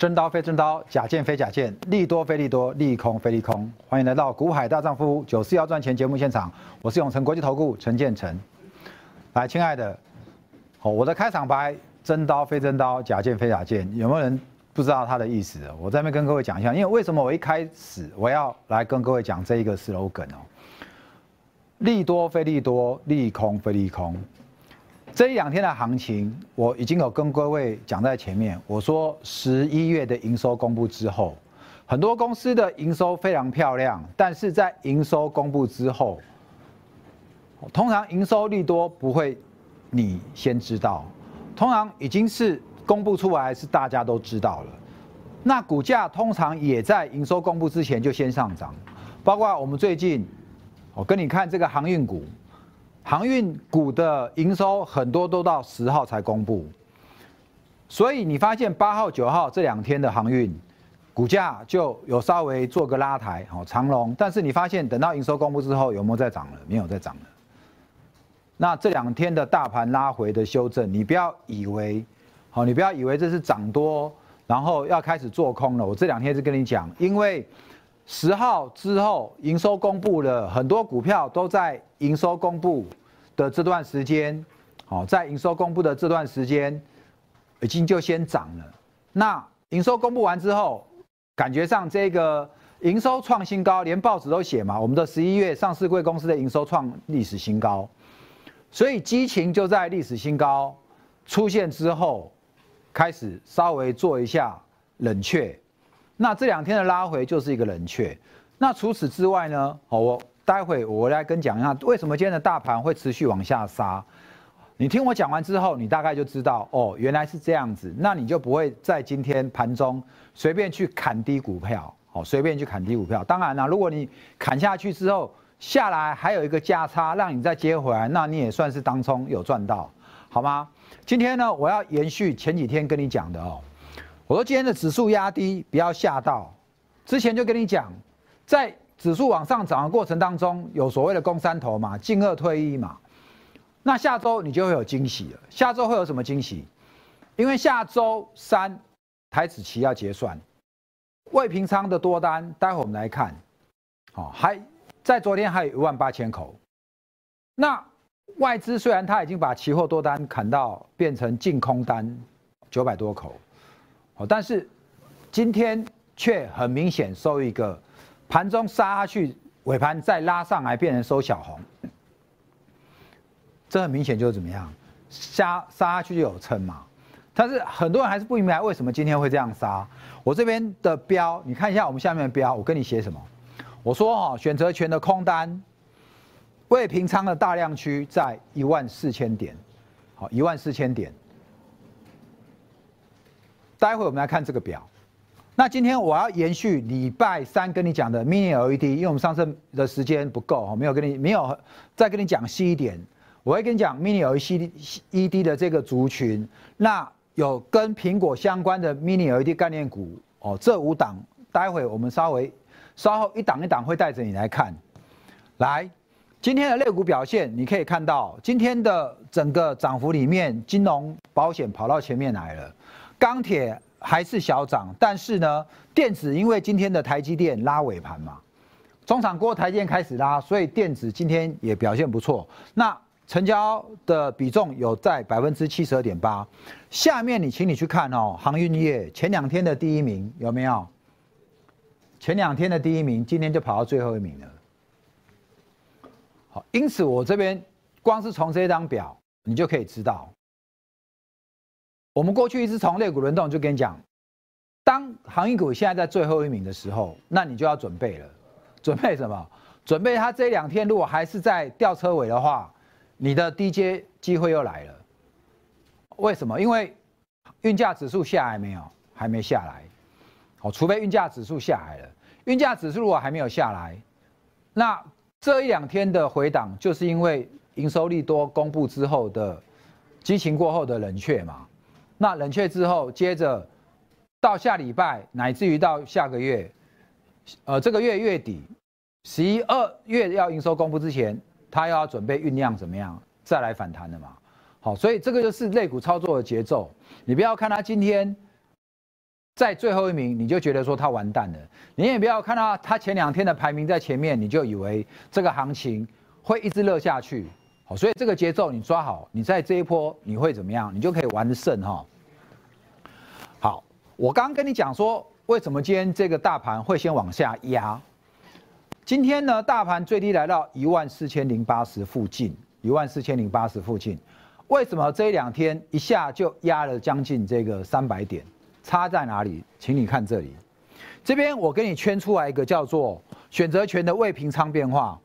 真刀非真刀，假剑非假剑，利多非利多，利空非利空。欢迎来到股海大丈夫九四要赚钱节目现场，我是永成国际投顾陈建成。来，亲爱的，哦，我的开场白真刀非真刀，假剑非假剑，有没有人不知道它的意思？我在那边跟各位讲一下，因为为什么我一开始我要来跟各位讲这一个 slogan 哦，利多非利多，利空非利空。这一两天的行情，我已经有跟各位讲在前面。我说十一月的营收公布之后，很多公司的营收非常漂亮，但是在营收公布之后，通常营收利多不会你先知道，通常已经是公布出来是大家都知道了。那股价通常也在营收公布之前就先上涨，包括我们最近，我跟你看这个航运股。航运股的营收很多都到十号才公布，所以你发现八号、九号这两天的航运股价就有稍微做个拉抬，好长龙。但是你发现等到营收公布之后有没有再涨了？没有再涨了。那这两天的大盘拉回的修正，你不要以为，好，你不要以为这是涨多，然后要开始做空了。我这两天是跟你讲，因为。十号之后，营收公布了，很多股票都在营收公布的这段时间，好，在营收公布的这段时间，已经就先涨了。那营收公布完之后，感觉上这个营收创新高，连报纸都写嘛，我们的十一月上市贵公司的营收创历史新高，所以激情就在历史新高出现之后，开始稍微做一下冷却。那这两天的拉回就是一个冷却。那除此之外呢？哦，我待会我来跟讲一下，为什么今天的大盘会持续往下杀。你听我讲完之后，你大概就知道哦，原来是这样子。那你就不会在今天盘中随便去砍低股票，哦，随便去砍低股票。当然了，如果你砍下去之后下来还有一个价差，让你再接回来，那你也算是当中有赚到，好吗？今天呢，我要延续前几天跟你讲的哦。我说今天的指数压低，不要吓到。之前就跟你讲，在指数往上涨的过程当中，有所谓的攻三头嘛，进二退一嘛。那下周你就会有惊喜了。下周会有什么惊喜？因为下周三台子期要结算，未平仓的多单，待会我们来看。好，还在昨天还有一万八千口。那外资虽然他已经把期货多单砍到变成净空单九百多口。但是今天却很明显收一个盘中杀下去，尾盘再拉上来变成收小红，这很明显就是怎么样，杀杀下去就有撑嘛。但是很多人还是不明白为什么今天会这样杀。我这边的标，你看一下我们下面的标，我跟你写什么？我说哈，选择权的空单未平仓的大量区在一万四千点，好，一万四千点。待会我们来看这个表。那今天我要延续礼拜三跟你讲的 Mini LED，因为我们上次的时间不够，没有跟你没有再跟你讲细一点。我会跟你讲 Mini LED 的这个族群，那有跟苹果相关的 Mini LED 概念股哦，这五档，待会我们稍微稍后一档一档会带着你来看。来，今天的类股表现，你可以看到今天的整个涨幅里面，金融保险跑到前面来了。钢铁还是小涨，但是呢，电子因为今天的台积电拉尾盘嘛，中场过台积电开始拉，所以电子今天也表现不错。那成交的比重有在百分之七十二点八。下面你请你去看哦，航运业前两天的第一名有没有？前两天的第一名，今天就跑到最后一名了。好，因此我这边光是从这张表，你就可以知道。我们过去一直从肋骨轮动，就跟你讲，当航运股现在在最后一名的时候，那你就要准备了。准备什么？准备它这两天如果还是在吊车尾的话，你的低阶机会又来了。为什么？因为运价指数下来没有？还没下来。好，除非运价指数下来了。运价指数如果还没有下来，那这一两天的回档，就是因为营收利多公布之后的激情过后的冷却嘛。那冷却之后，接着到下礼拜，乃至于到下个月，呃，这个月月底，十一二月要营收公布之前，它又要准备酝酿怎么样再来反弹的嘛？好，所以这个就是类股操作的节奏。你不要看它今天在最后一名，你就觉得说它完蛋了。你也不要看到它前两天的排名在前面，你就以为这个行情会一直热下去。好，所以这个节奏你抓好，你在这一波你会怎么样？你就可以玩胜哈。我刚刚跟你讲说，为什么今天这个大盘会先往下压？今天呢，大盘最低来到一万四千零八十附近，一万四千零八十附近。为什么这两天一下就压了将近这个三百点？差在哪里？请你看这里，这边我给你圈出来一个叫做选择权的未平仓变化。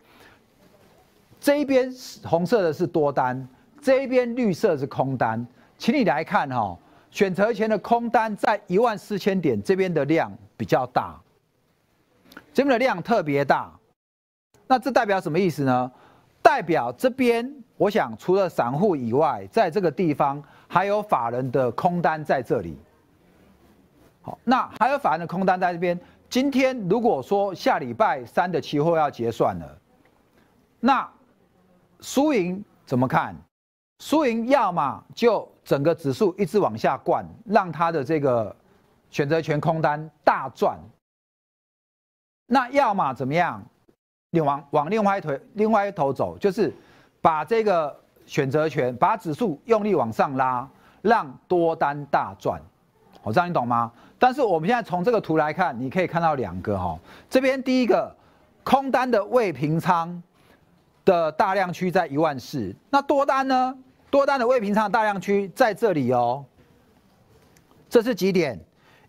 这一边红色的是多单，这一边绿色是空单，请你来看哈，选择权的空单在一万四千点这边的量比较大。这边的量特别大，那这代表什么意思呢？代表这边，我想除了散户以外，在这个地方还有法人的空单在这里。好，那还有法人的空单在这边。今天如果说下礼拜三的期货要结算了，那输赢怎么看？输赢要么就整个指数一直往下灌，让它的这个选择权空单大赚。那要么怎么样？你往往另外一头另外一头走，就是把这个选择权，把指数用力往上拉，让多单大赚。我这样你懂吗？但是我们现在从这个图来看，你可以看到两个哈。这边第一个空单的未平仓的大量区在一万四，那多单呢？多单的未平仓大量区在这里哦。这是几点？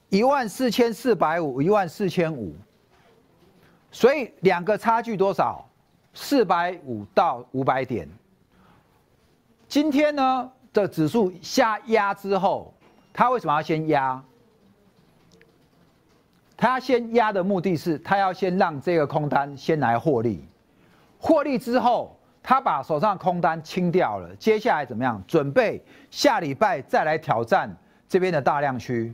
一万四千四百五，一万四千五。所以两个差距多少？四百五到五百点。今天呢的指数下压之后，它为什么要先压？它先压的目的是，它要先让这个空单先来获利，获利之后，他把手上空单清掉了，接下来怎么样？准备下礼拜再来挑战这边的大量区。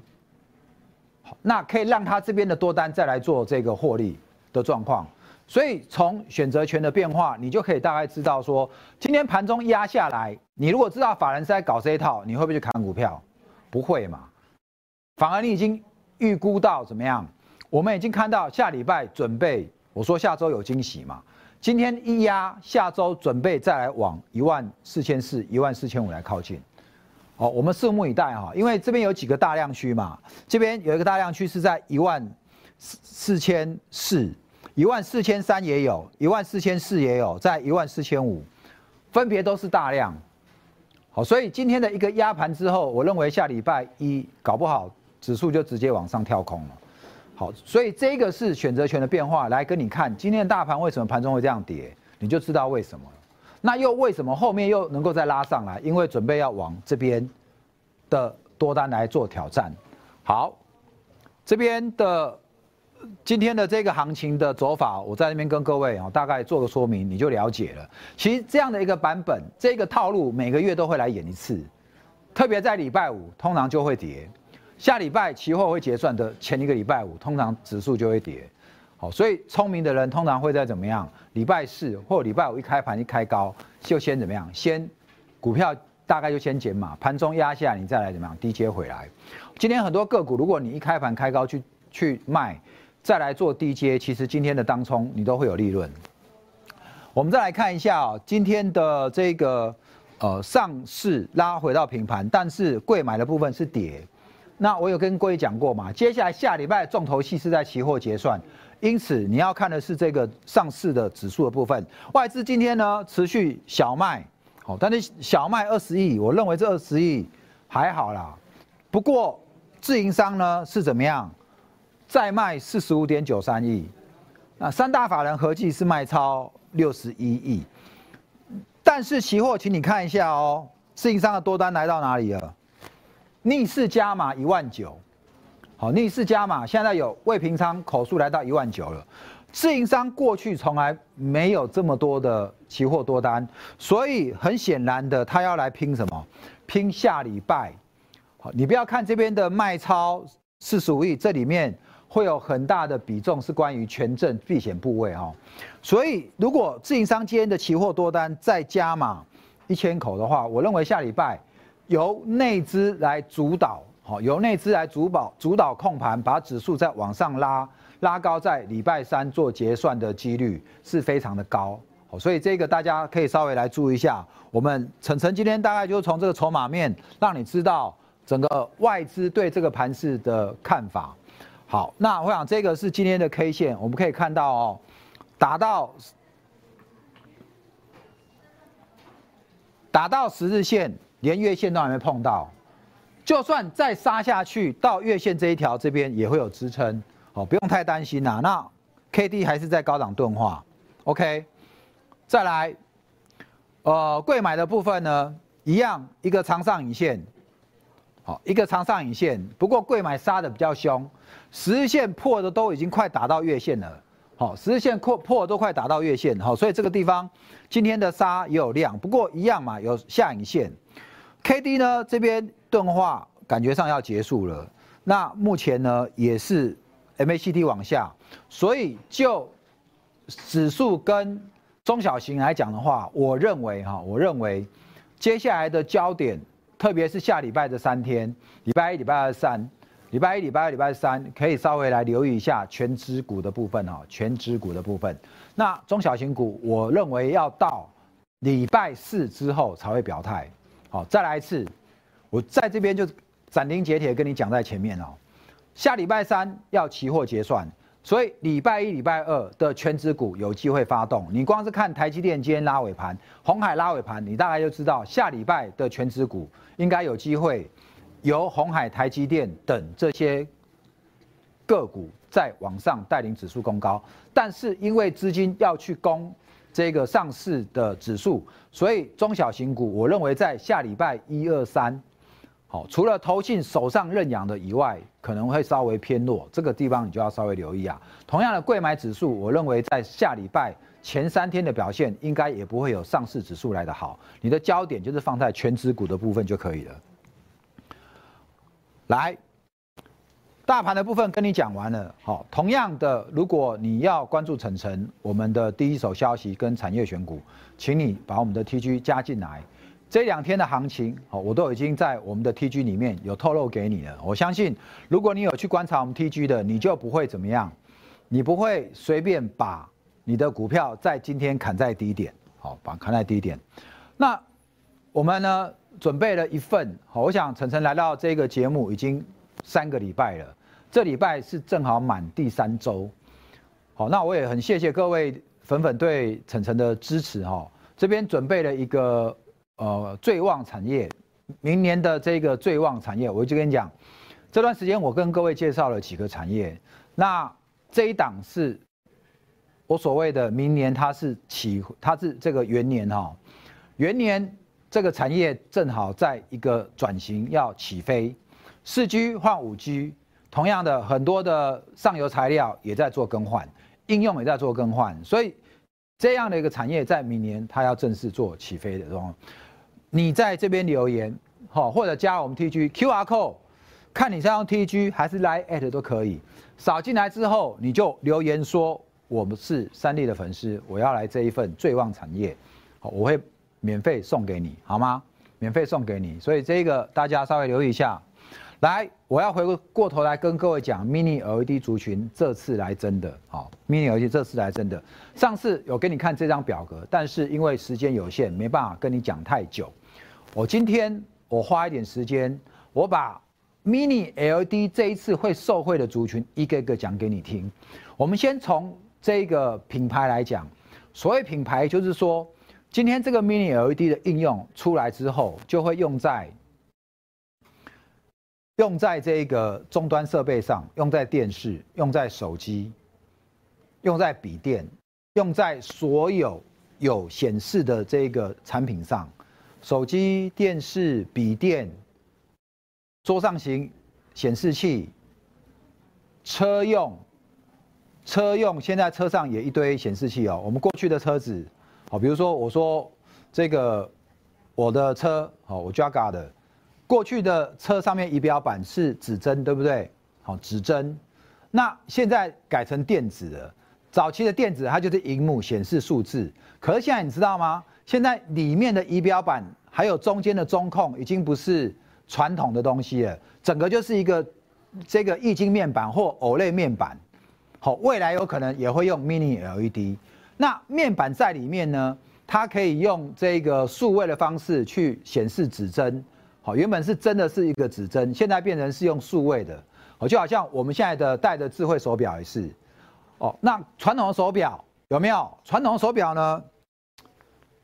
那可以让他这边的多单再来做这个获利。的状况，所以从选择权的变化，你就可以大概知道说，今天盘中压下来，你如果知道法人是在搞这一套，你会不会去砍股票？不会嘛，反而你已经预估到怎么样？我们已经看到下礼拜准备，我说下周有惊喜嘛，今天一压，下周准备再来往一万四千四、一万四千五来靠近。好，我们拭目以待哈，因为这边有几个大量区嘛，这边有一个大量区是在一万四四千四。一万四千三也有，一万四千四也有，在一万四千五，分别都是大量。好，所以今天的一个压盘之后，我认为下礼拜一搞不好指数就直接往上跳空了。好，所以这个是选择权的变化，来跟你看今天的大盘为什么盘中会这样跌，你就知道为什么。那又为什么后面又能够再拉上来？因为准备要往这边的多单来做挑战。好，这边的。今天的这个行情的走法，我在那边跟各位啊大概做个说明，你就了解了。其实这样的一个版本，这个套路每个月都会来演一次，特别在礼拜五通常就会跌。下礼拜期货会结算的前一个礼拜五，通常指数就会跌。好，所以聪明的人通常会在怎么样？礼拜四或礼拜五一开盘一开高，就先怎么样？先股票大概就先减码，盘中压下，你再来怎么样低接回来。今天很多个股，如果你一开盘开高去去卖。再来做低接，其实今天的当冲你都会有利润。我们再来看一下哦，今天的这个呃上市拉回到平盘，但是贵买的部分是跌。那我有跟各位讲过嘛，接下来下礼拜重头戏是在期货结算，因此你要看的是这个上市的指数的部分。外资今天呢持续小卖，好，但是小卖二十亿，我认为这二十亿还好啦。不过自营商呢是怎么样？再卖四十五点九三亿，那三大法人合计是卖超六十一亿，但是期货，请你看一下哦，自营商的多单来到哪里了？逆势加码一万九，好，逆势加码，现在有未平仓口数来到一万九了。自营商过去从来没有这么多的期货多单，所以很显然的，他要来拼什么？拼下礼拜。好，你不要看这边的卖超四十五亿，这里面。会有很大的比重是关于权证避险部位哈，所以如果自营商间的期货多单再加码一千口的话，我认为下礼拜由内资来主导好，由内资来主导主导控盘，把指数再往上拉，拉高在礼拜三做结算的几率是非常的高。好，所以这个大家可以稍微来注意一下。我们晨晨今天大概就从这个筹码面，让你知道整个外资对这个盘势的看法。好，那我想这个是今天的 K 线，我们可以看到哦，达到达到十日线，连月线都还没碰到，就算再杀下去到月线这一条这边也会有支撑，哦，不用太担心啦。那 K D 还是在高档钝化，OK，再来，呃，贵买的部分呢，一样一个长上影线，好，一个长上影线，不过贵买杀的比较凶。十日线破的都已经快打到月线了，好，十日线破破都快打到月线，好，所以这个地方今天的杀也有量，不过一样嘛，有下影线。K D 呢这边钝化感觉上要结束了，那目前呢也是 M A C D 往下，所以就指数跟中小型来讲的话，我认为哈，我认为接下来的焦点，特别是下礼拜的三天，礼拜一、礼拜二、三。礼拜一、礼拜二、礼拜三可以稍微来留意一下全指股的部分哦，全指股的部分。那中小型股，我认为要到礼拜四之后才会表态。好，再来一次，我在这边就斩钉截铁跟你讲在前面哦。下礼拜三要期货结算，所以礼拜一、礼拜二的全指股有机会发动。你光是看台积电今天拉尾盘，红海拉尾盘，你大概就知道下礼拜的全指股应该有机会。由红海、台积电等这些个股在往上带领指数攻高，但是因为资金要去攻这个上市的指数，所以中小型股我认为在下礼拜一二三，好，除了投信手上认养的以外，可能会稍微偏弱，这个地方你就要稍微留意啊。同样的，贵买指数，我认为在下礼拜前三天的表现，应该也不会有上市指数来的好，你的焦点就是放在全指股的部分就可以了。来，大盘的部分跟你讲完了。好，同样的，如果你要关注晨晨我们的第一手消息跟产业选股，请你把我们的 TG 加进来。这两天的行情，好，我都已经在我们的 TG 里面有透露给你了。我相信，如果你有去观察我们 TG 的，你就不会怎么样，你不会随便把你的股票在今天砍在低点，好，把砍在低点。那我们呢？准备了一份，好，我想晨晨来到这个节目已经三个礼拜了，这礼拜是正好满第三周，好，那我也很谢谢各位粉粉对晨晨的支持哈。这边准备了一个呃最旺产业，明年的这个最旺产业，我就跟你讲，这段时间我跟各位介绍了几个产业，那这一档是我所谓的明年它是起，它是这个元年哈，元年。这个产业正好在一个转型要起飞，四 G 换五 G，同样的很多的上游材料也在做更换，应用也在做更换，所以这样的一个产业在明年它要正式做起飞的时候，你在这边留言好，或者加我们 TG QR code，看你是用 TG 还是来 at 都可以，扫进来之后你就留言说我们是三立的粉丝，我要来这一份最旺产业，好，我会。免费送给你，好吗？免费送给你，所以这个大家稍微留意一下。来，我要回过头来跟各位讲，mini LED 族群这次来真的，好，mini LED 这次来真的。上次有给你看这张表格，但是因为时间有限，没办法跟你讲太久。我今天我花一点时间，我把 mini LED 这一次会受惠的族群一个一个讲给你听。我们先从这个品牌来讲，所谓品牌就是说。今天这个 Mini LED 的应用出来之后，就会用在用在这个终端设备上，用在电视，用在手机，用在笔电，用在所有有显示的这个产品上，手机、电视、笔电、桌上型显示器、车用车用，现在车上也一堆显示器哦。我们过去的车子。好，比如说我说这个我的车，好，我 Jaga 的过去的车上面仪表板是指针，对不对？好，指针。那现在改成电子了。早期的电子它就是荧幕显示数字，可是现在你知道吗？现在里面的仪表板还有中间的中控已经不是传统的东西了，整个就是一个这个液晶面板或 OLED 面板。好，未来有可能也会用 Mini LED。那面板在里面呢，它可以用这个数位的方式去显示指针。好，原本是真的是一个指针，现在变成是用数位的。哦，就好像我们现在的戴的智慧手表也是。哦，那传统的手表有没有？传统手表呢？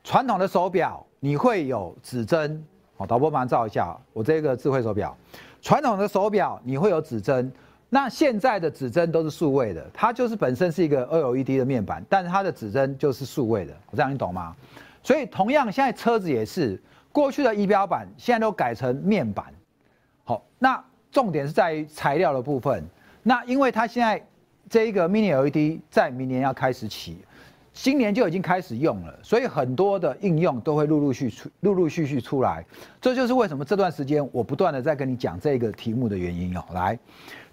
传统的手表你会有指针。好，导播帮照一下我这个智慧手表。传统的手表你会有指针。那现在的指针都是数位的，它就是本身是一个 OLED 的面板，但是它的指针就是数位的，我这样你懂吗？所以同样，现在车子也是，过去的仪表板现在都改成面板。好，那重点是在于材料的部分。那因为它现在这一个 Mini LED 在明年要开始起。今年就已经开始用了，所以很多的应用都会陆陆续出、陆陆续续出来。这就是为什么这段时间我不断的在跟你讲这个题目的原因哦。来，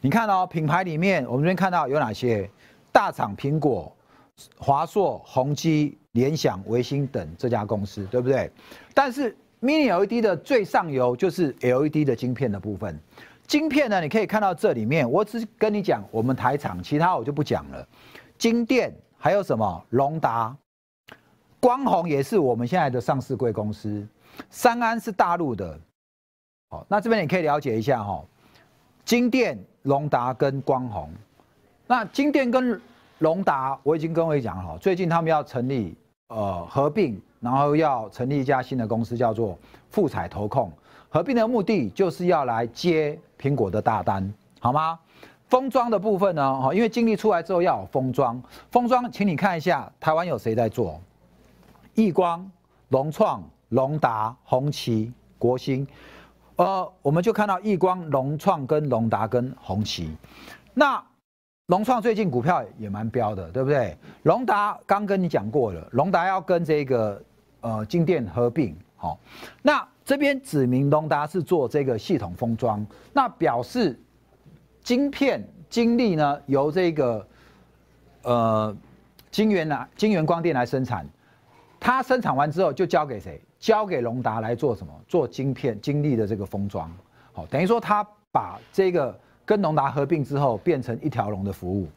你看哦，品牌里面我们这边看到有哪些大厂？苹果、华硕、宏基、联想、维星等这家公司，对不对？但是 Mini LED 的最上游就是 LED 的晶片的部分。晶片呢，你可以看到这里面，我只跟你讲我们台厂，其他我就不讲了。晶电。还有什么？龙达、光弘也是我们现在的上市贵公司。三安是大陆的。好，那这边你可以了解一下哈。金电、龙达跟光弘。那金电跟龙达，我已经跟各位讲了，最近他们要成立呃合并，然后要成立一家新的公司，叫做富彩投控。合并的目的就是要来接苹果的大单，好吗？封装的部分呢？哈，因为精力出来之后要封装。封装，请你看一下台湾有谁在做？易光、龙创、龙达、红旗、国兴。呃，我们就看到易光、龙创跟龙达跟红旗。那龙创最近股票也蛮飙的，对不对？龙达刚跟你讲过了，龙达要跟这个呃金电合并。好，那这边指明龙达是做这个系统封装，那表示。晶片晶粒呢，由这个呃晶圆来晶圆光电来生产，它生产完之后就交给谁？交给隆达来做什么？做晶片晶粒的这个封装。好，等于说它把这个跟隆达合并之后，变成一条龙的服务。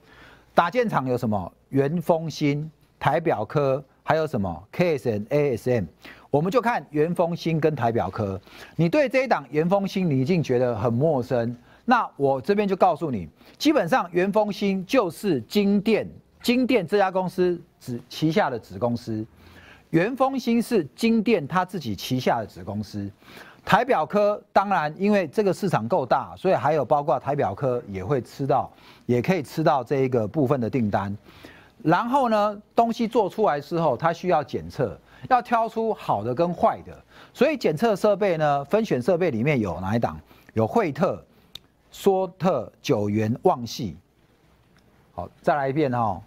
打件厂有什么？元丰芯、台表科，还有什么 KSN、ASM？我们就看元丰芯跟台表科。你对这一档元丰芯，你已经觉得很陌生。那我这边就告诉你，基本上元丰芯就是金电，金电这家公司子旗下的子公司，元丰芯是金电他自己旗下的子公司，台表科当然因为这个市场够大，所以还有包括台表科也会吃到，也可以吃到这一个部分的订单。然后呢，东西做出来之后，它需要检测，要挑出好的跟坏的，所以检测设备呢，分选设备里面有哪一档？有惠特。说特九元旺系，好，再来一遍哈。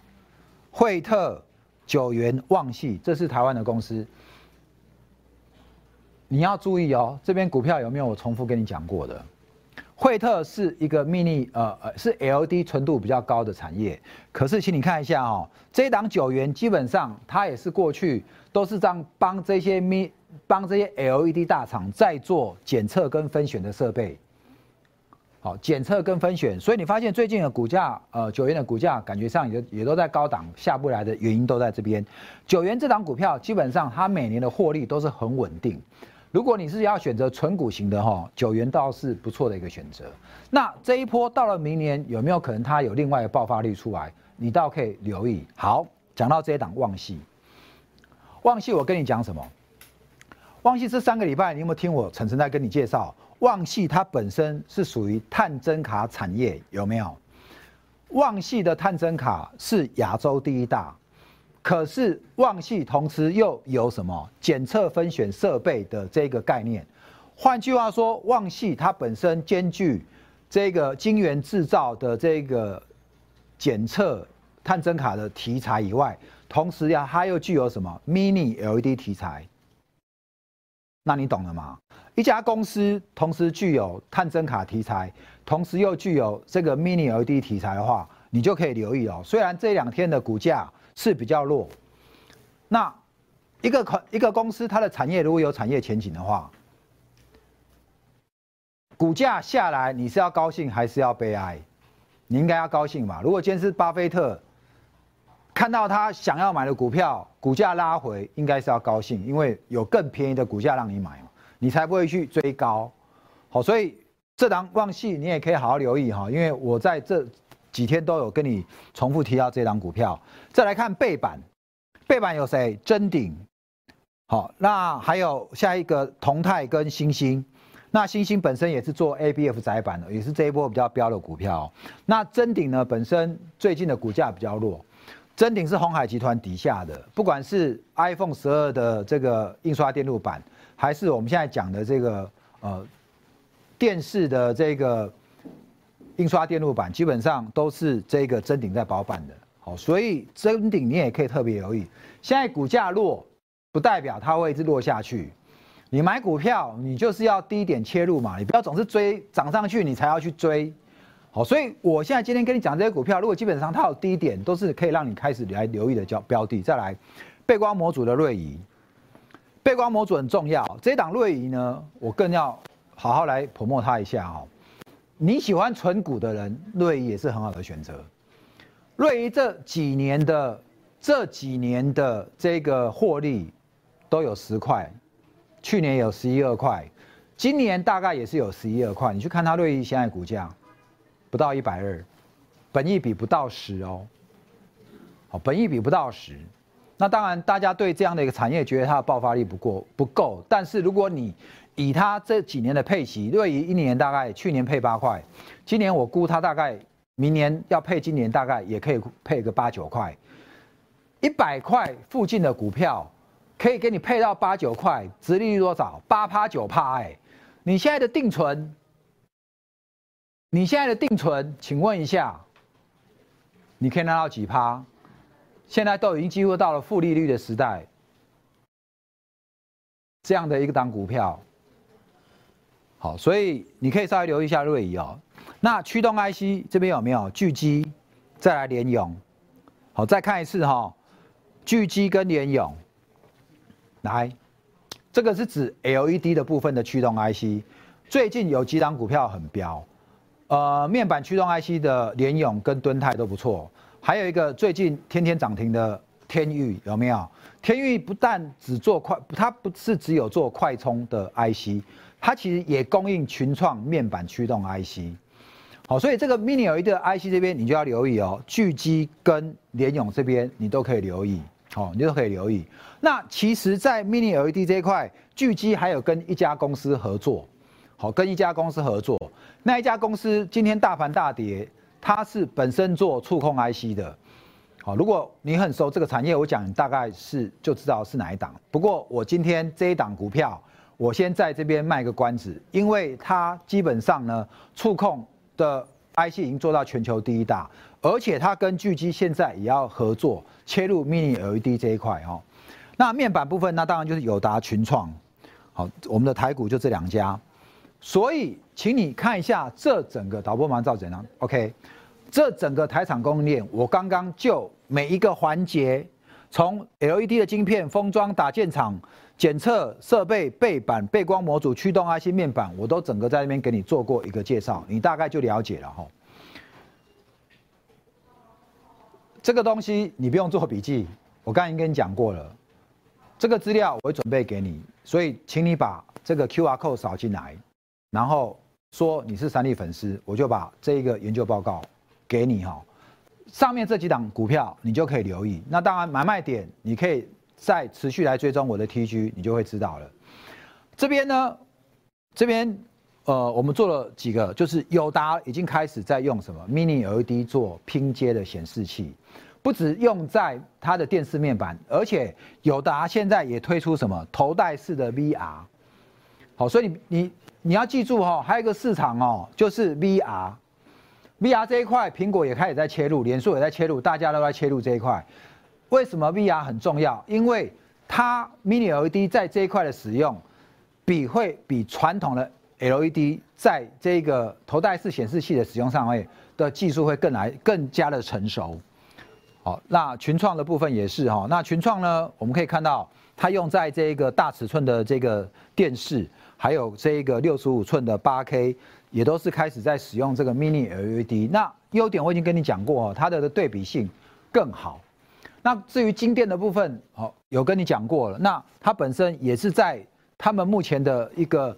惠特九元旺系，这是台湾的公司。你要注意哦，这边股票有没有我重复跟你讲过的？惠特是一个 mini 呃呃是 LD 纯度比较高的产业，可是请你看一下哦，这一档九元基本上它也是过去都是这样帮这些 mi 帮这些 LED 大厂在做检测跟分选的设备。好，检测跟分选，所以你发现最近的股价，呃，九元的股价感觉上也也都在高档下不来的原因都在这边。九元这档股票基本上它每年的获利都是很稳定。如果你是要选择纯股型的哈，九元倒是不错的一个选择。那这一波到了明年有没有可能它有另外的爆发力出来？你倒可以留意。好，讲到这一档旺系，旺系我跟你讲什么？旺系这三个礼拜你有没有听我晨晨在跟你介绍？旺系它本身是属于探针卡产业，有没有？旺系的探针卡是亚洲第一大，可是旺系同时又有什么检测分选设备的这个概念？换句话说，旺系它本身兼具这个晶圆制造的这个检测探针卡的题材以外，同时呀，它又具有什么 Mini LED 题材？那你懂了吗？一家公司同时具有探针卡题材，同时又具有这个 Mini LED 题材的话，你就可以留意哦。虽然这两天的股价是比较弱，那一个一个公司它的产业如果有产业前景的话，股价下来，你是要高兴还是要悲哀？你应该要高兴嘛。如果今天是巴菲特，看到他想要买的股票股价拉回，应该是要高兴，因为有更便宜的股价让你买嘛，你才不会去追高。好，所以这档旺系你也可以好好留意哈，因为我在这几天都有跟你重复提到这档股票。再来看背板，背板有谁？真鼎。好，那还有下一个同泰跟星星。那星星本身也是做 A B F 窄板的，也是这一波比较标的股票。那真鼎呢，本身最近的股价比较弱。真鼎是红海集团底下的，不管是 iPhone 十二的这个印刷电路板，还是我们现在讲的这个呃电视的这个印刷电路板，基本上都是这个真顶在包办的。好，所以真顶你也可以特别留意，现在股价落，不代表它会一直落下去。你买股票，你就是要低点切入嘛，你不要总是追涨上去，你才要去追。好，所以我现在今天跟你讲这些股票，如果基本上它有低点，都是可以让你开始来留意的叫标的。再来，背光模组的瑞仪，背光模组很重要。这档瑞仪呢，我更要好好来捧墨它一下哦。你喜欢纯股的人，瑞仪也是很好的选择。瑞仪这几年的这几年的这个获利都有十块。去年有十一二块，今年大概也是有十一二块。你去看它瑞意现在股价，不到一百二，本益比不到十哦，好，本益比不到十。那当然，大家对这样的一个产业觉得它的爆发力不过不够。但是如果你以它这几年的配息，对于一年大概去年配八块，今年我估它大概明年要配，今年大概也可以配个八九块，一百块附近的股票。可以给你配到八九块，殖利率多少？八趴九趴哎！你现在的定存，你现在的定存，请问一下，你可以拿到几趴？现在都已经几乎到了负利率的时代，这样的一个档股票，好，所以你可以稍微留意一下瑞仪哦。那驱动 IC 这边有没有巨基？再来联咏，好，再看一次哈，巨基跟联咏。来，这个是指 LED 的部分的驱动 IC，最近有几档股票很飙，呃，面板驱动 IC 的联咏跟敦泰都不错，还有一个最近天天涨停的天域有没有？天域不但只做快，它不是只有做快充的 IC，它其实也供应群创面板驱动 IC，好，所以这个 Mini LED IC 这边你就要留意哦，巨基跟联咏这边你都可以留意。好，你都可以留意。那其实，在 Mini LED 这一块，巨基还有跟一家公司合作。好，跟一家公司合作，那一家公司今天大盘大跌，它是本身做触控 IC 的。好，如果你很熟这个产业，我讲大概是就知道是哪一档。不过我今天这一档股票，我先在这边卖个关子，因为它基本上呢，触控的 IC 已经做到全球第一大。而且它跟巨基现在也要合作切入 Mini LED 这一块哈，那面板部分那当然就是友达、群创，好，我们的台股就这两家，所以请你看一下这整个导播马上照怎样？OK，这整个台厂供应链，我刚刚就每一个环节，从 LED 的晶片封装、打件厂、检测设备、背板、背光模组、驱动 IC 面板，我都整个在那边给你做过一个介绍，你大概就了解了哈。这个东西你不用做笔记，我刚才已经跟你讲过了。这个资料我会准备给你，所以请你把这个 Q R code 扫进来，然后说你是三立粉丝，我就把这一个研究报告给你哈。上面这几档股票你就可以留意。那当然买卖点你可以再持续来追踪我的 T G，你就会知道了。这边呢，这边呃我们做了几个，就是友达已经开始在用什么 Mini LED 做拼接的显示器。不止用在它的电视面板，而且友达现在也推出什么头戴式的 VR，好，所以你你你要记住哈，还有一个市场哦，就是 VR，VR 这一块，苹果也开始在切入，脸书也在切入，大家都在切入这一块。为什么 VR 很重要？因为它 Mini LED 在这一块的使用，比会比传统的 LED 在这个头戴式显示器的使用上面的技术会更来更加的成熟。好，那群创的部分也是哈。那群创呢，我们可以看到它用在这个大尺寸的这个电视，还有这个六十五寸的八 K，也都是开始在使用这个 Mini LED。那优点我已经跟你讲过哦，它的对比性更好。那至于金电的部分，哦，有跟你讲过了。那它本身也是在他们目前的一个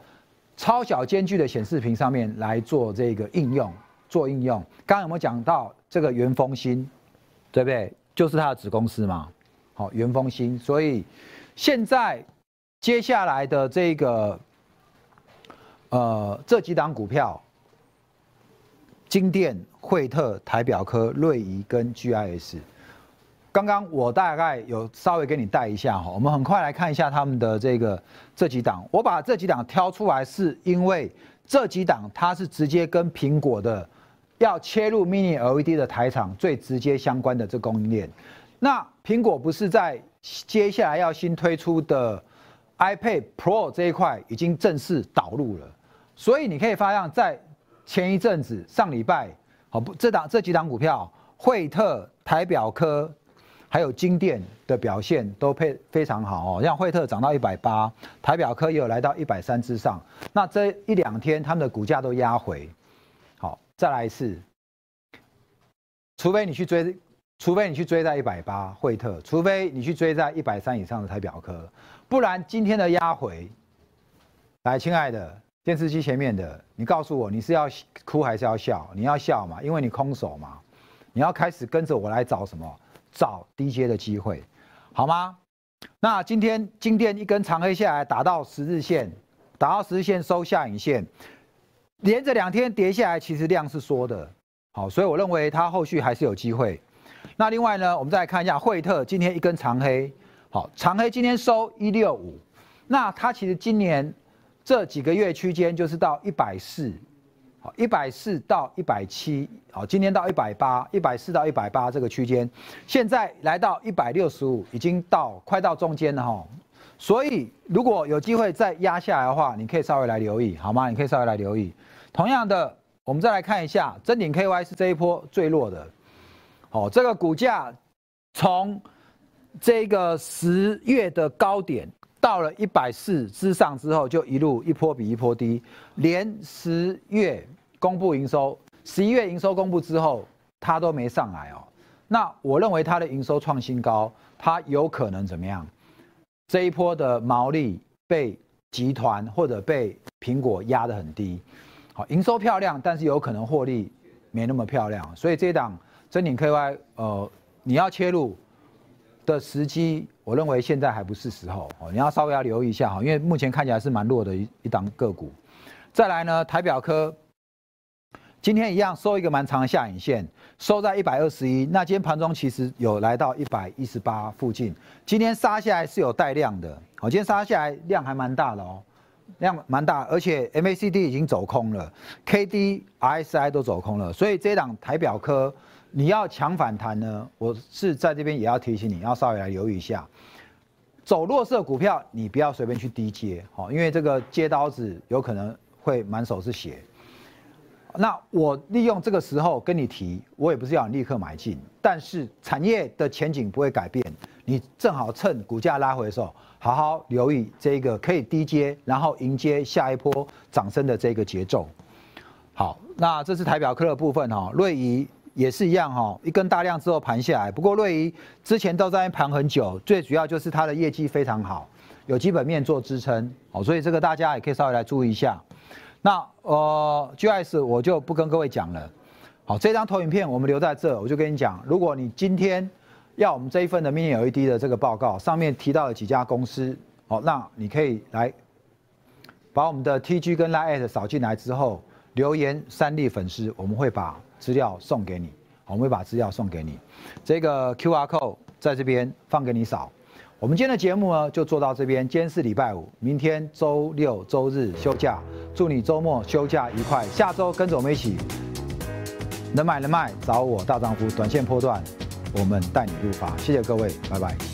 超小间距的显示屏上面来做这个应用，做应用。刚刚有没有讲到这个元丰芯，对不对？就是它的子公司嘛。好，元丰芯。所以现在接下来的这个呃这几档股票，金电、惠特、台表科、瑞仪跟 GIS。刚刚我大概有稍微给你带一下哈，我们很快来看一下他们的这个这几档。我把这几档挑出来，是因为这几档它是直接跟苹果的要切入 Mini LED 的台厂最直接相关的这供应链。那苹果不是在接下来要新推出的 iPad Pro 这一块已经正式导入了，所以你可以发现，在前一阵子上礼拜，好不这档这几档股票，惠特、台表科。还有金店的表现都配非常好哦，像惠特涨到一百八，台表科也有来到一百三之上。那这一两天他们的股价都压回，好，再来一次。除非你去追，除非你去追在一百八，惠特，除非你去追在一百三以上的台表科，不然今天的压回。来，亲爱的电视机前面的，你告诉我你是要哭还是要笑？你要笑嘛，因为你空手嘛，你要开始跟着我来找什么？找低阶的机会，好吗？那今天金电一根长黑下来，打到十日线，打到十日线收下影线，连着两天跌下来，其实量是缩的，好，所以我认为它后续还是有机会。那另外呢，我们再看一下惠特今天一根长黑，好，长黑今天收一六五，那它其实今年这几个月区间就是到一百四。一百四到一百七，好，今天到一百八，一百四到一百八这个区间，现在来到一百六十五，已经到快到中间了哈。所以如果有机会再压下来的话，你可以稍微来留意，好吗？你可以稍微来留意。同样的，我们再来看一下，真顶 KY 是这一波最弱的，哦，这个股价从这个十月的高点。到了一百四之上之后，就一路一波比一波低，连十月公布营收，十一月营收公布之后，它都没上来哦。那我认为它的营收创新高，它有可能怎么样？这一波的毛利被集团或者被苹果压得很低，好，营收漂亮，但是有可能获利没那么漂亮，所以这一档真顶 KY，呃，你要切入。的时机，我认为现在还不是时候哦，你要稍微要留意一下哈，因为目前看起来是蛮弱的一一档个股。再来呢，台表科今天一样收一个蛮长的下影线，收在一百二十一。那今天盘中其实有来到一百一十八附近，今天杀下来是有带量的，好，今天杀下来量还蛮大的哦，量蛮大，而且 MACD 已经走空了，KD、RSI 都走空了，所以这档台表科。你要强反弹呢，我是在这边也要提醒你，要稍微来留意一下，走弱势股票，你不要随便去低接，好，因为这个接刀子有可能会满手是血。那我利用这个时候跟你提，我也不是要你立刻买进，但是产业的前景不会改变，你正好趁股价拉回的时候，好好留意这个可以低接，然后迎接下一波涨升的这个节奏。好，那这是台表科的部分哈，瑞仪。也是一样哈，一根大量之后盘下来。不过瑞仪之前都在盘很久，最主要就是它的业绩非常好，有基本面做支撑，好，所以这个大家也可以稍微来注意一下。那呃，GS 我就不跟各位讲了。好，这张投影片我们留在这，我就跟你讲，如果你今天要我们这一份的 Mini LED 的这个报告，上面提到了几家公司，哦，那你可以来把我们的 TG 跟 Line 扫进来之后，留言三立粉丝，我们会把。资料送给你，我们会把资料送给你。这个 Q R code 在这边放给你扫。我们今天的节目呢就做到这边。今天是礼拜五，明天周六周日休假，祝你周末休假愉快。下周跟着我们一起，能买能卖找我大丈夫，短线破段，我们带你入法。谢谢各位，拜拜。